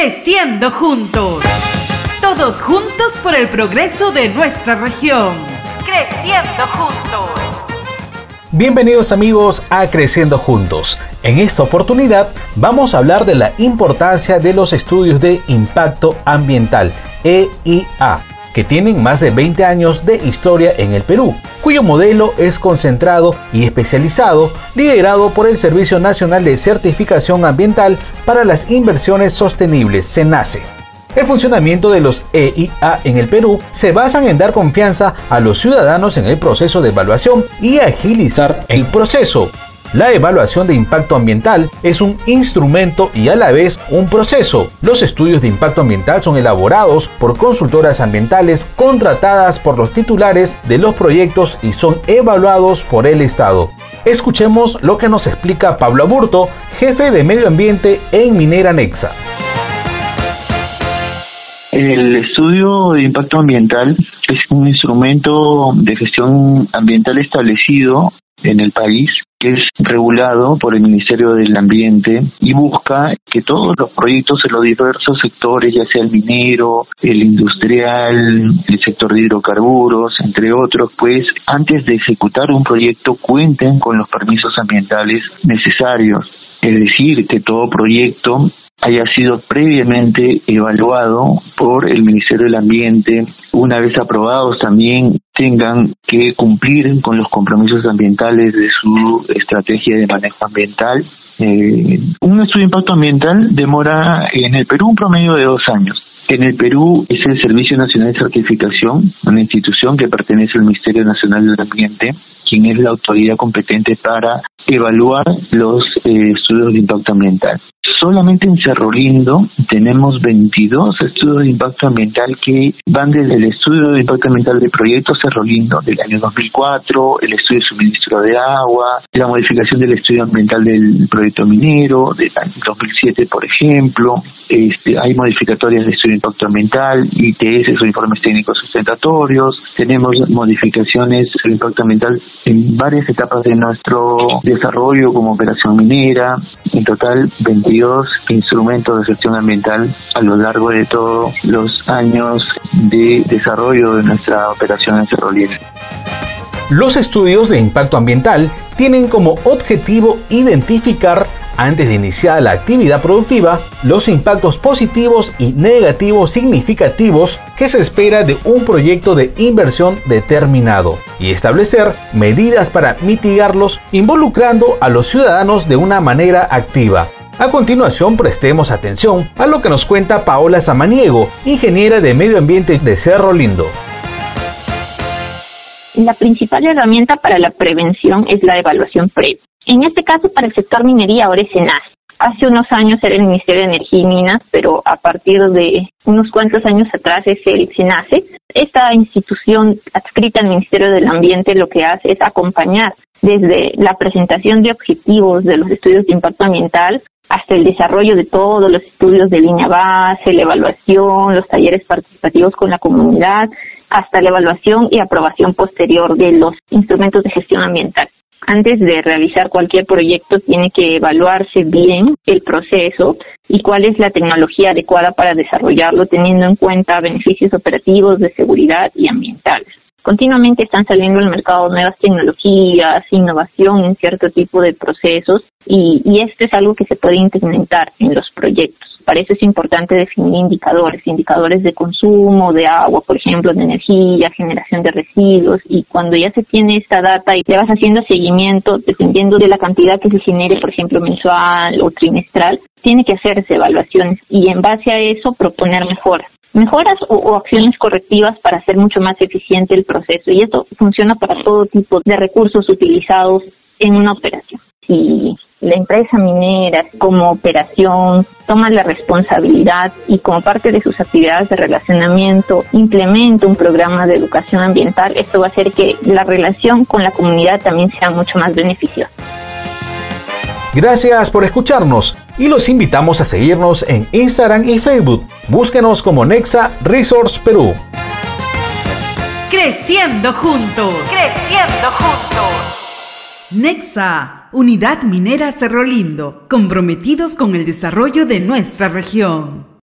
Creciendo juntos. Todos juntos por el progreso de nuestra región. Creciendo juntos. Bienvenidos amigos a Creciendo Juntos. En esta oportunidad vamos a hablar de la importancia de los estudios de impacto ambiental, EIA, que tienen más de 20 años de historia en el Perú, cuyo modelo es concentrado y especializado, liderado por el Servicio Nacional de Certificación Ambiental para las Inversiones Sostenibles, SENACE. El funcionamiento de los EIA en el Perú se basan en dar confianza a los ciudadanos en el proceso de evaluación y agilizar el proceso, la evaluación de impacto ambiental es un instrumento y a la vez un proceso. Los estudios de impacto ambiental son elaborados por consultoras ambientales contratadas por los titulares de los proyectos y son evaluados por el Estado. Escuchemos lo que nos explica Pablo Aburto, jefe de medio ambiente en Minera Nexa. El estudio de impacto ambiental es un instrumento de gestión ambiental establecido en el país que es regulado por el Ministerio del Ambiente y busca que todos los proyectos en los diversos sectores, ya sea el minero, el industrial, el sector de hidrocarburos, entre otros, pues antes de ejecutar un proyecto cuenten con los permisos ambientales necesarios. Es decir, que todo proyecto haya sido previamente evaluado por el Ministerio del Ambiente, una vez aprobados también tengan que cumplir con los compromisos ambientales de su estrategia de manejo ambiental. Eh, un estudio de impacto ambiental demora en el Perú un promedio de dos años. En el Perú es el Servicio Nacional de Certificación, una institución que pertenece al Ministerio Nacional del Ambiente, quien es la autoridad competente para evaluar los eh, estudios de impacto ambiental. Solamente en Cerro Lindo tenemos 22 estudios de impacto ambiental que van desde el estudio de impacto ambiental del proyecto Cerro Lindo del año 2004, el estudio de suministro de agua, la modificación del estudio ambiental del proyecto minero del año 2007, por ejemplo. Este, hay modificatorias de estudio impacto ambiental, ITS o informes técnicos sustentatorios, tenemos modificaciones de impacto ambiental en varias etapas de nuestro desarrollo como operación minera, en total 22 instrumentos de gestión ambiental a lo largo de todos los años de desarrollo de nuestra operación en Cerro Los estudios de impacto ambiental tienen como objetivo identificar antes de iniciar la actividad productiva, los impactos positivos y negativos significativos que se espera de un proyecto de inversión determinado y establecer medidas para mitigarlos involucrando a los ciudadanos de una manera activa. A continuación prestemos atención a lo que nos cuenta Paola Samaniego, ingeniera de medio ambiente de Cerro Lindo. La principal herramienta para la prevención es la evaluación previa. En este caso, para el sector minería, ahora es. Hace unos años era el Ministerio de Energía y Minas, pero a partir de unos cuantos años atrás es el SENACE. Esta institución adscrita al Ministerio del Ambiente lo que hace es acompañar desde la presentación de objetivos de los estudios de impacto ambiental hasta el desarrollo de todos los estudios de línea base, la evaluación, los talleres participativos con la comunidad, hasta la evaluación y aprobación posterior de los instrumentos de gestión ambiental antes de realizar cualquier proyecto tiene que evaluarse bien el proceso y cuál es la tecnología adecuada para desarrollarlo teniendo en cuenta beneficios operativos de seguridad y ambientales. Continuamente están saliendo al mercado nuevas tecnologías, innovación en cierto tipo de procesos y, y esto es algo que se puede implementar en los proyectos. Para eso es importante definir indicadores, indicadores de consumo, de agua, por ejemplo, de energía, generación de residuos y cuando ya se tiene esta data y le vas haciendo seguimiento dependiendo de la cantidad que se genere, por ejemplo, mensual o trimestral, tiene que hacerse evaluaciones y en base a eso proponer mejoras mejoras o, acciones correctivas para hacer mucho más eficiente el proceso. Y esto funciona para todo tipo de recursos utilizados en una operación. Si la empresa minera como operación toma la responsabilidad y como parte de sus actividades de relacionamiento implementa un programa de educación ambiental, esto va a hacer que la relación con la comunidad también sea mucho más beneficiosa. Gracias por escucharnos y los invitamos a seguirnos en Instagram y Facebook. Búsquenos como Nexa Resource Perú. Creciendo juntos. Creciendo juntos. Nexa, Unidad Minera Cerro Lindo, comprometidos con el desarrollo de nuestra región.